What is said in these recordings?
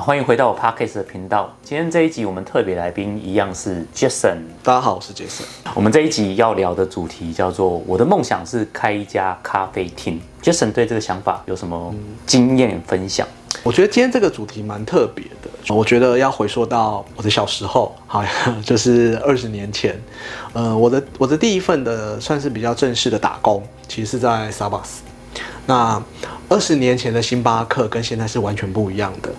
欢迎回到我 Parkes 的频道。今天这一集我们特别来宾一样是 Jason。大家好，我是 Jason。我们这一集要聊的主题叫做“我的梦想是开一家咖啡厅”。Jason 对这个想法有什么经验分享？我觉得今天这个主题蛮特别的。我觉得要回溯到我的小时候，好，就是二十年前。呃，我的我的第一份的算是比较正式的打工，其实是在 Starbucks。那二十年前的星巴克跟现在是完全不一样的。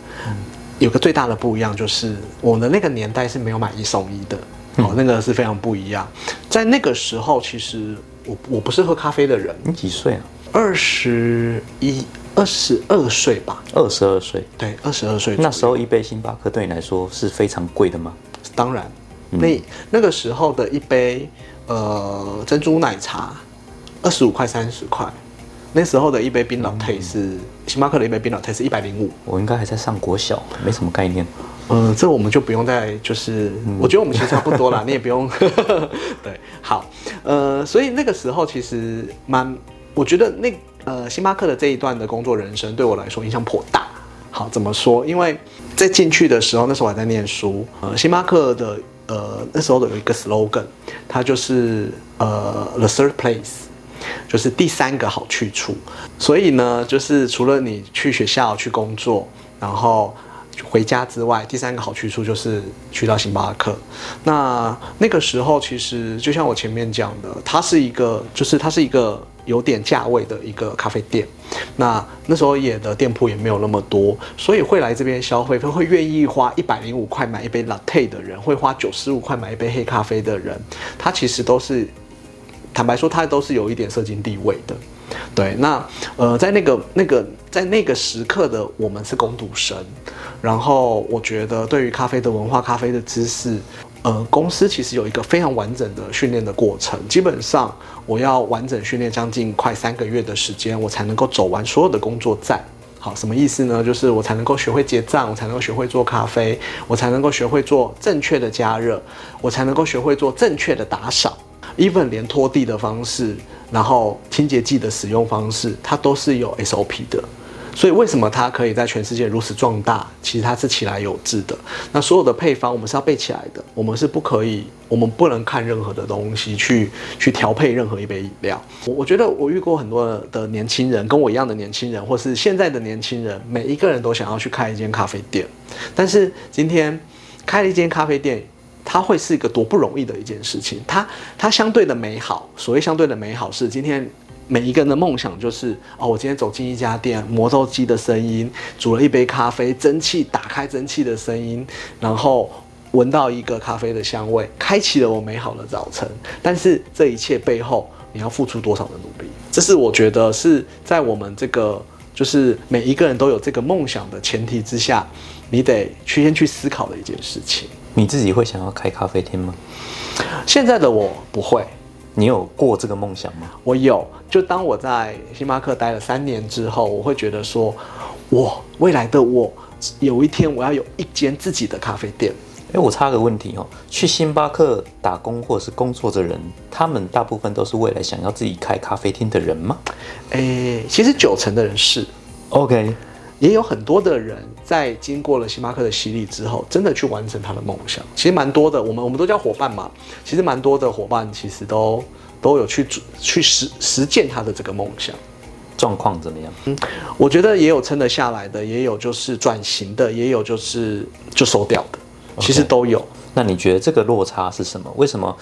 有个最大的不一样就是，我的那个年代是没有买一送一的，哦，那个是非常不一样。在那个时候，其实我我不是喝咖啡的人。你几岁啊？二十一、二十二岁吧。二十二岁。对，二十二岁。那时候一杯星巴克对你来说是非常贵的吗？当然，那那个时候的一杯呃珍珠奶茶，二十五块、三十块。那时候的一杯冰老泰是星巴克的一杯冰老泰是一百零五，我应该还在上国小，没什么概念。嗯，这我们就不用再就是，我觉得我们其实差不多啦，你也不用。对，好，呃，所以那个时候其实蛮，我觉得那呃星巴克的这一段的工作人生对我来说影响颇大。好，怎么说？因为在进去的时候，那时候我还在念书，呃，星巴克的呃那时候的有一个 slogan，它就是呃 the third place。就是第三个好去处，所以呢，就是除了你去学校去工作，然后回家之外，第三个好去处就是去到星巴克。那那个时候，其实就像我前面讲的，它是一个，就是它是一个有点价位的一个咖啡店。那那时候也的店铺也没有那么多，所以会来这边消费，会愿意花一百零五块买一杯 latte 的人，会花九十五块买一杯黑咖啡的人，他其实都是。坦白说，它都是有一点社经地位的，对。那呃，在那个那个在那个时刻的我们是攻读生，然后我觉得对于咖啡的文化、咖啡的知识，呃，公司其实有一个非常完整的训练的过程。基本上我要完整训练将近快三个月的时间，我才能够走完所有的工作站。好，什么意思呢？就是我才能够学会结账，我才能够学会做咖啡，我才能够学会做正确的加热，我才能够学会做正确的打扫。Even 连拖地的方式，然后清洁剂的使用方式，它都是有 SOP 的。所以为什么它可以在全世界如此壮大？其实它是起来有致的。那所有的配方我们是要背起来的，我们是不可以，我们不能看任何的东西去去调配任何一杯饮料。我我觉得我遇过很多的年轻人，跟我一样的年轻人，或是现在的年轻人，每一个人都想要去开一间咖啡店。但是今天开了一间咖啡店。它会是一个多不容易的一件事情，它它相对的美好，所谓相对的美好是今天每一个人的梦想就是哦，我今天走进一家店，磨豆机的声音，煮了一杯咖啡，蒸汽打开蒸汽的声音，然后闻到一个咖啡的香味，开启了我美好的早晨。但是这一切背后，你要付出多少的努力？这是我觉得是在我们这个就是每一个人都有这个梦想的前提之下，你得去先去思考的一件事情。你自己会想要开咖啡厅吗？现在的我不会。你有过这个梦想吗？我有。就当我在星巴克待了三年之后，我会觉得说，我未来的我有一天我要有一间自己的咖啡店。哎，我插个问题哦，去星巴克打工或者是工作的人，他们大部分都是未来想要自己开咖啡厅的人吗？哎，其实九成的人是。OK。也有很多的人在经过了星巴克的洗礼之后，真的去完成他的梦想。其实蛮多的，我们我们都叫伙伴嘛。其实蛮多的伙伴其实都都有去去实实践他的这个梦想。状况怎么样？嗯，我觉得也有撑得下来的，也有就是转型的，也有就是就收掉的。其实都有。那你觉得这个落差是什么？为什么？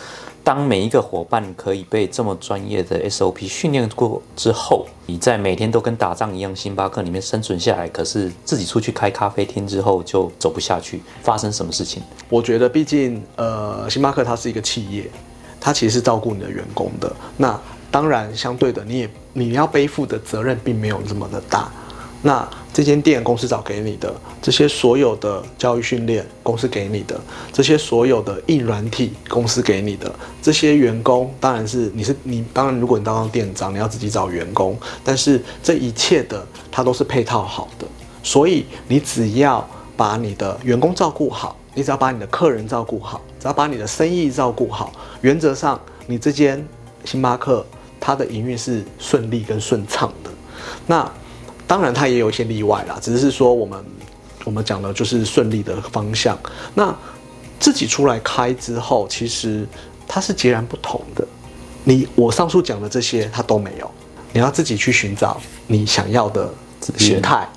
当每一个伙伴可以被这么专业的 SOP 训练过之后，你在每天都跟打仗一样，星巴克里面生存下来，可是自己出去开咖啡厅之后就走不下去，发生什么事情？我觉得，毕竟呃，星巴克它是一个企业，它其实是照顾你的员工的。那当然，相对的，你也你要背负的责任并没有这么的大。那这间店公司找给你的这些所有的教育训练，公司给你的这些所有的硬软体，公司给你的这些员工，当然是你是你当然，如果你当上店长，你要自己找员工，但是这一切的它都是配套好的，所以你只要把你的员工照顾好，你只要把你的客人照顾好，只要把你的生意照顾好，原则上你这间星巴克它的营运是顺利跟顺畅的，那。当然，它也有一些例外啦，只是说我们我们讲的就是顺利的方向。那自己出来开之后，其实它是截然不同的。你我上述讲的这些，它都没有。你要自己去寻找你想要的形态，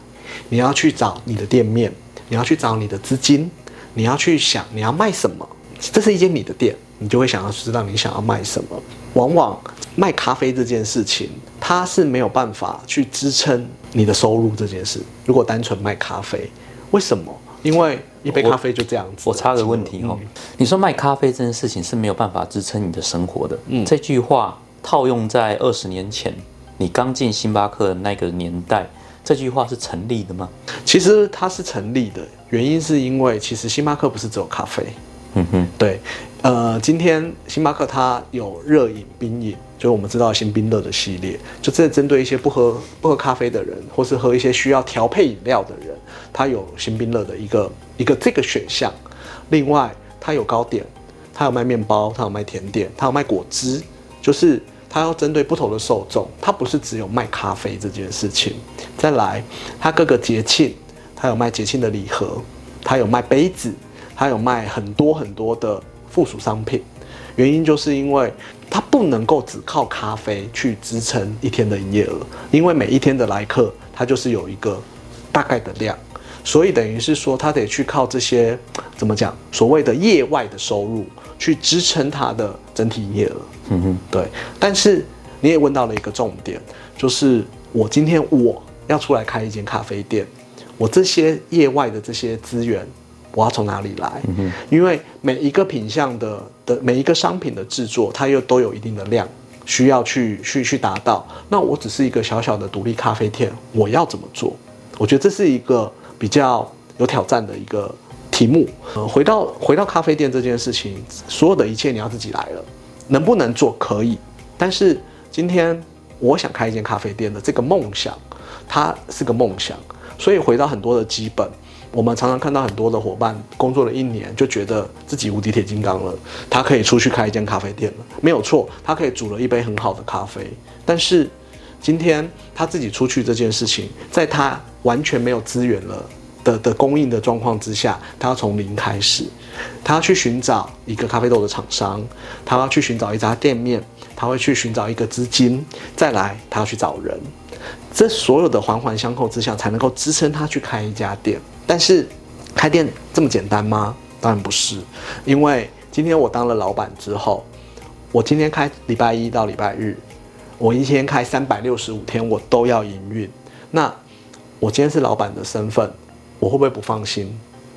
你要去找你的店面，你要去找你的资金，你要去想你要卖什么。这是一间你的店，你就会想要知道你想要卖什么。往往卖咖啡这件事情，它是没有办法去支撑你的收入这件事。如果单纯卖咖啡，为什么？因为一杯咖啡就这样子。我插个问题哦，你说卖咖啡这件事情是没有办法支撑你的生活的。嗯，这句话套用在二十年前，你刚进星巴克的那个年代，这句话是成立的吗？其实它是成立的，原因是因为其实星巴克不是只有咖啡。嗯哼，对，呃，今天星巴克它有热饮、冰饮，就是我们知道新冰乐的系列，就这针对一些不喝不喝咖啡的人，或是喝一些需要调配饮料的人，它有新冰乐的一个一个这个选项。另外，它有糕点，它有卖面包，它有卖甜点，它有卖果汁，就是它要针对不同的受众，它不是只有卖咖啡这件事情。再来，它各个节庆，它有卖节庆的礼盒，它有卖杯子。它有卖很多很多的附属商品，原因就是因为它不能够只靠咖啡去支撑一天的营业额，因为每一天的来客，它就是有一个大概的量，所以等于是说，它得去靠这些怎么讲，所谓的业外的收入去支撑它的整体营业额。嗯哼，对。但是你也问到了一个重点，就是我今天我要出来开一间咖啡店，我这些业外的这些资源。我要从哪里来？因为每一个品相的的每一个商品的制作，它又都有一定的量，需要去去去达到。那我只是一个小小的独立咖啡店，我要怎么做？我觉得这是一个比较有挑战的一个题目。呃，回到回到咖啡店这件事情，所有的一切你要自己来了，能不能做可以？但是今天我想开一间咖啡店的这个梦想，它是个梦想，所以回到很多的基本。我们常常看到很多的伙伴工作了一年，就觉得自己无敌铁金刚了，他可以出去开一间咖啡店了，没有错，他可以煮了一杯很好的咖啡。但是今天他自己出去这件事情，在他完全没有资源了的的供应的状况之下，他要从零开始，他要去寻找一个咖啡豆的厂商，他要去寻找一家店面，他会去寻找一个资金，再来他要去找人，这所有的环环相扣之下，才能够支撑他去开一家店。但是，开店这么简单吗？当然不是，因为今天我当了老板之后，我今天开礼拜一到礼拜日，我一天开三百六十五天，我都要营运。那我今天是老板的身份，我会不会不放心？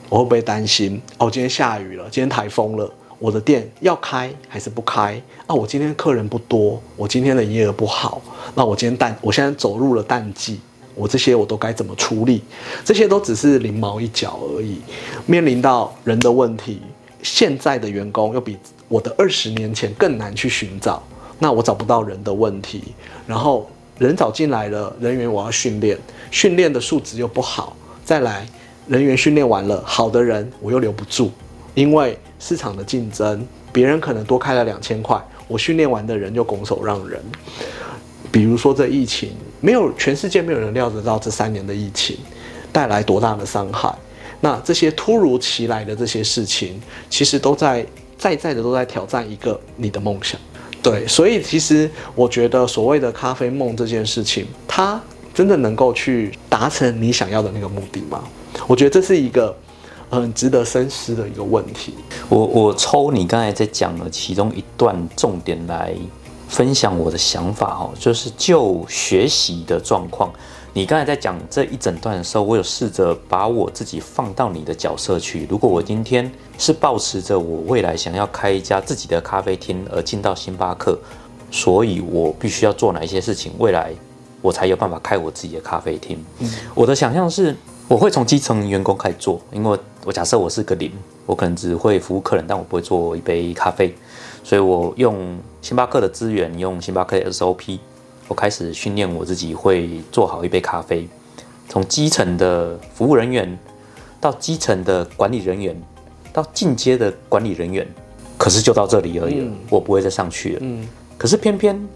我会不会担心？哦，今天下雨了，今天台风了，我的店要开还是不开？啊，我今天客人不多，我今天的营业额不好，那我今天淡，我现在走入了淡季。我这些我都该怎么处理？这些都只是零毛一角而已。面临到人的问题，现在的员工又比我的二十年前更难去寻找。那我找不到人的问题，然后人找进来了，人员我要训练，训练的素质又不好。再来，人员训练完了，好的人我又留不住，因为市场的竞争，别人可能多开了两千块，我训练完的人就拱手让人。比如说这疫情。没有，全世界没有人料得到这三年的疫情带来多大的伤害。那这些突如其来的这些事情，其实都在在在的都在挑战一个你的梦想。对，所以其实我觉得所谓的咖啡梦这件事情，它真的能够去达成你想要的那个目的吗？我觉得这是一个很值得深思的一个问题。我我抽你刚才在讲的其中一段重点来。分享我的想法哦，就是就学习的状况。你刚才在讲这一整段的时候，我有试着把我自己放到你的角色去。如果我今天是抱持着我未来想要开一家自己的咖啡厅而进到星巴克，所以我必须要做哪一些事情，未来我才有办法开我自己的咖啡厅。我的想象是，我会从基层员工开始做，因为我假设我是个零，我可能只会服务客人，但我不会做一杯咖啡。所以我用星巴克的资源，用星巴克的 SOP，我开始训练我自己会做好一杯咖啡。从基层的服务人员，到基层的管理人员，到进阶的管理人员，可是就到这里而已了，我不会再上去了。嗯。可是偏偏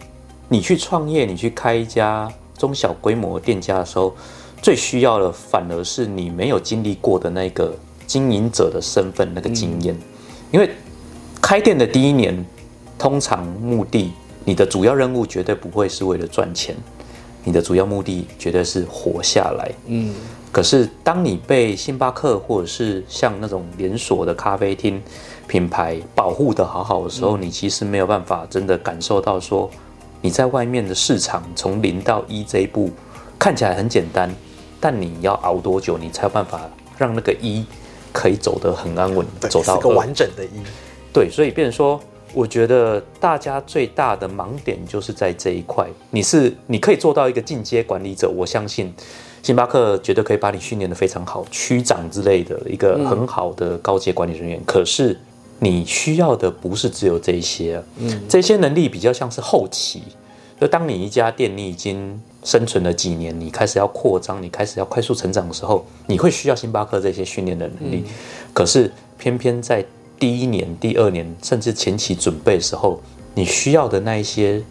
你去创业，你去开一家中小规模店家的时候，最需要的反而是你没有经历过的那个经营者的身份那个经验，因为开店的第一年，通常目的你的主要任务绝对不会是为了赚钱，你的主要目的绝对是活下来。嗯。可是当你被星巴克或者是像那种连锁的咖啡厅品牌保护的好好的时候，你其实没有办法真的感受到说你在外面的市场从零到一这一步看起来很简单。但你要熬多久，你才有办法让那个一可以走得很安稳，走到个完整的一？对，所以变成说，我觉得大家最大的盲点就是在这一块。你是你可以做到一个进阶管理者，我相信星巴克绝对可以把你训练的非常好，区长之类的一个很好的高阶管理人员。可是你需要的不是只有这些，嗯，这些能力比较像是后期。就当你一家店你已经生存了几年，你开始要扩张，你开始要快速成长的时候，你会需要星巴克这些训练的能力。可是偏偏在第一年、第二年，甚至前期准备的时候，你需要的那一些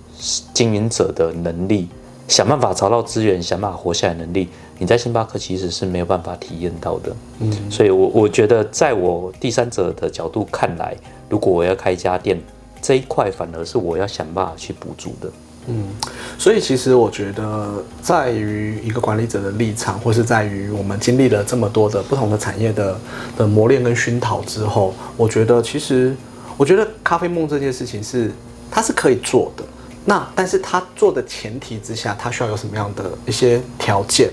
经营者的能力，想办法找到资源，想办法活下来能力，你在星巴克其实是没有办法体验到的。嗯，所以我我觉得，在我第三者的角度看来，如果我要开一家店，这一块反而是我要想办法去补足的。嗯，所以其实我觉得，在于一个管理者的立场，或是在于我们经历了这么多的不同的产业的的磨练跟熏陶之后，我觉得其实，我觉得咖啡梦这件事情是它是可以做的。那但是它做的前提之下，它需要有什么样的一些条件？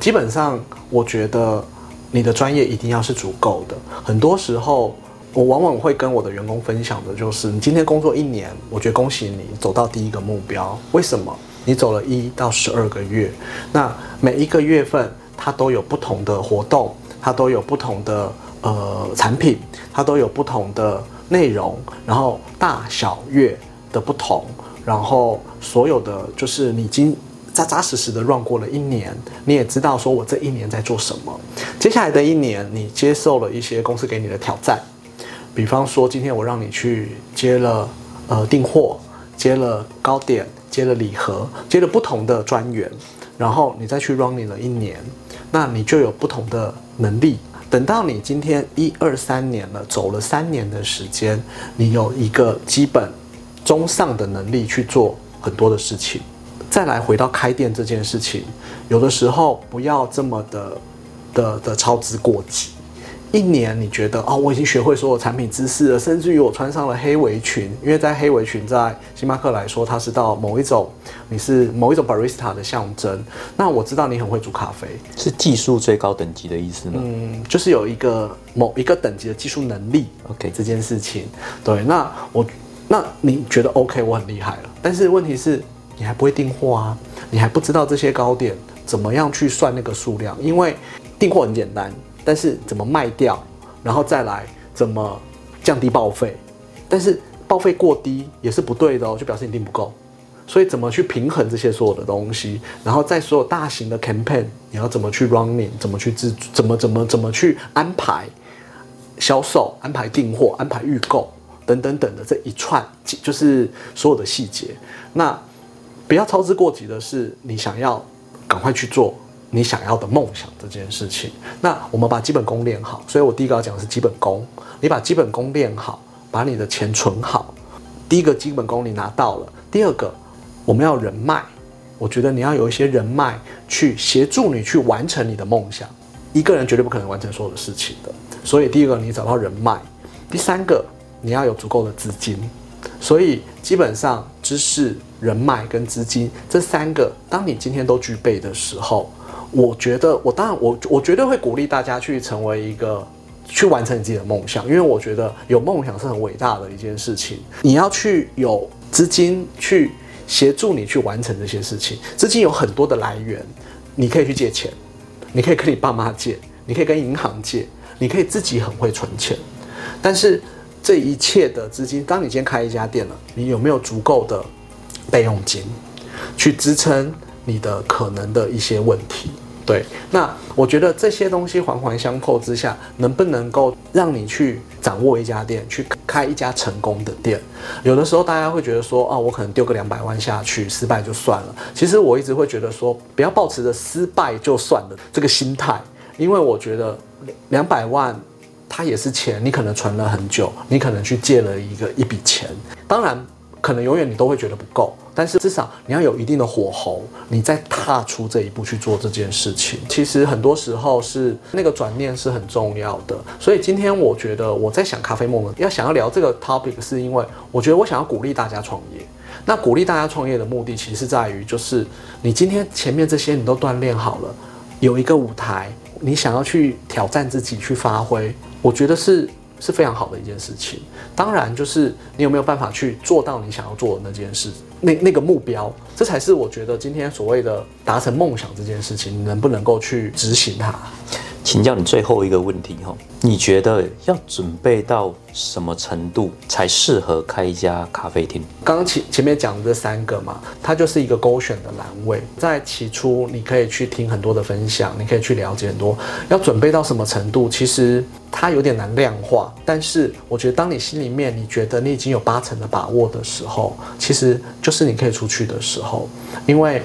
基本上，我觉得你的专业一定要是足够的。很多时候。我往往会跟我的员工分享的就是，你今天工作一年，我觉得恭喜你走到第一个目标。为什么？你走了一到十二个月，那每一个月份它都有不同的活动，它都有不同的呃产品，它都有不同的内容，然后大小月的不同，然后所有的就是你经扎扎实实的 run 过了一年，你也知道说我这一年在做什么。接下来的一年，你接受了一些公司给你的挑战。比方说，今天我让你去接了呃订货，接了糕点，接了礼盒，接了不同的专员，然后你再去 running 了一年，那你就有不同的能力。等到你今天一二三年了，走了三年的时间，你有一个基本中上的能力去做很多的事情。再来回到开店这件事情，有的时候不要这么的的的操之过急。一年，你觉得哦，我已经学会所有产品知识了，甚至于我穿上了黑围裙，因为在黑围裙在星巴克来说，它是到某一种，你是某一种 barista 的象征。那我知道你很会煮咖啡，是技术最高等级的意思吗？嗯，就是有一个某一个等级的技术能力。OK，这件事情，对，那我，那你觉得 OK，我很厉害了。但是问题是，你还不会订货啊，你还不知道这些糕点怎么样去算那个数量，因为订货很简单。但是怎么卖掉，然后再来怎么降低报废？但是报废过低也是不对的哦，就表示你订不够。所以怎么去平衡这些所有的东西？然后在所有大型的 campaign，你要怎么去 running？怎么去制怎么怎么怎么去安排销售、安排订货、安排预购等等等的这一串，就是所有的细节。那不要操之过急的是，你想要赶快去做。你想要的梦想这件事情，那我们把基本功练好。所以我第一个要讲的是基本功。你把基本功练好，把你的钱存好。第一个基本功你拿到了。第二个，我们要人脉。我觉得你要有一些人脉去协助你去完成你的梦想。一个人绝对不可能完成所有的事情的。所以第一个，你找到人脉。第三个，你要有足够的资金。所以基本上，知识、人脉跟资金这三个，当你今天都具备的时候。我觉得，我当然，我我绝对会鼓励大家去成为一个，去完成你自己的梦想，因为我觉得有梦想是很伟大的一件事情。你要去有资金去协助你去完成这些事情，资金有很多的来源，你可以去借钱，你可以跟你爸妈借，你可以跟银行借，你可以自己很会存钱。但是这一切的资金，当你今天开一家店了，你有没有足够的备用金去支撑？你的可能的一些问题，对，那我觉得这些东西环环相扣之下，能不能够让你去掌握一家店，去开一家成功的店？有的时候大家会觉得说，啊，我可能丢个两百万下去，失败就算了。其实我一直会觉得说，不要抱持着失败就算了这个心态，因为我觉得两百万它也是钱，你可能存了很久，你可能去借了一个一笔钱，当然。可能永远你都会觉得不够，但是至少你要有一定的火候，你再踏出这一步去做这件事情。其实很多时候是那个转念是很重要的。所以今天我觉得我在想咖啡梦要想要聊这个 topic，是因为我觉得我想要鼓励大家创业。那鼓励大家创业的目的，其实在于就是你今天前面这些你都锻炼好了，有一个舞台，你想要去挑战自己去发挥，我觉得是。是非常好的一件事情，当然就是你有没有办法去做到你想要做的那件事，那那个目标，这才是我觉得今天所谓的达成梦想这件事情，你能不能够去执行它？请教你最后一个问题哈，你觉得要准备到什么程度才适合开一家咖啡厅？刚刚前前面讲的这三个嘛，它就是一个勾选的栏位。在起初，你可以去听很多的分享，你可以去了解很多。要准备到什么程度，其实它有点难量化。但是我觉得，当你心里面你觉得你已经有八成的把握的时候，其实就是你可以出去的时候，因为。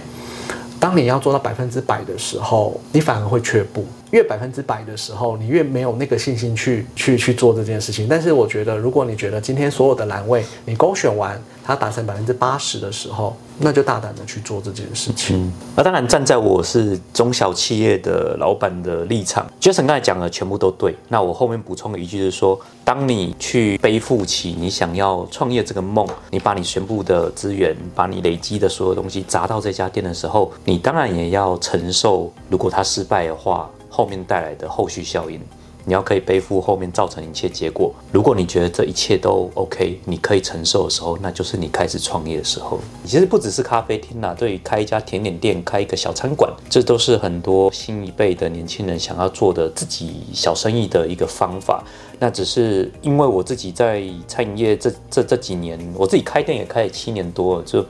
当你要做到百分之百的时候，你反而会却步。越百分之百的时候，你越没有那个信心去去去做这件事情。但是我觉得，如果你觉得今天所有的栏位你勾选完，它达成百分之八十的时候，那就大胆的去做这件事情。那当然，站在我是中小企业的老板的立场，Jason 刚才讲的全部都对。那我后面补充一句就是说，当你去背负起你想要创业这个梦，你把你全部的资源，把你累积的所有东西砸到这家店的时候，你当然也要承受，如果它失败的话，后面带来的后续效应。你要可以背负后面造成一切结果。如果你觉得这一切都 OK，你可以承受的时候，那就是你开始创业的时候。其实不只是咖啡厅啦，对于开一家甜点店、开一个小餐馆，这都是很多新一辈的年轻人想要做的自己小生意的一个方法。那只是因为我自己在餐饮业这这这几年，我自己开店也开了七年多，就。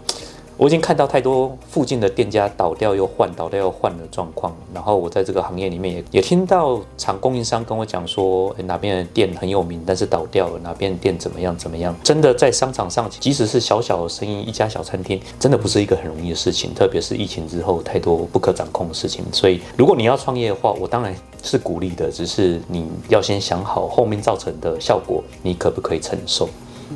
我已经看到太多附近的店家倒掉又换，倒掉又换的状况。然后我在这个行业里面也也听到厂供应商跟我讲说，哪边的店很有名，但是倒掉了；哪边的店怎么样怎么样。真的在商场上，即使是小小的生意，一家小餐厅，真的不是一个很容易的事情。特别是疫情之后，太多不可掌控的事情。所以，如果你要创业的话，我当然是鼓励的，只是你要先想好后面造成的效果，你可不可以承受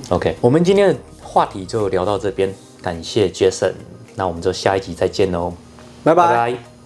？OK，我们今天的话题就聊到这边。感谢 Jason，那我们就下一集再见喽，拜拜。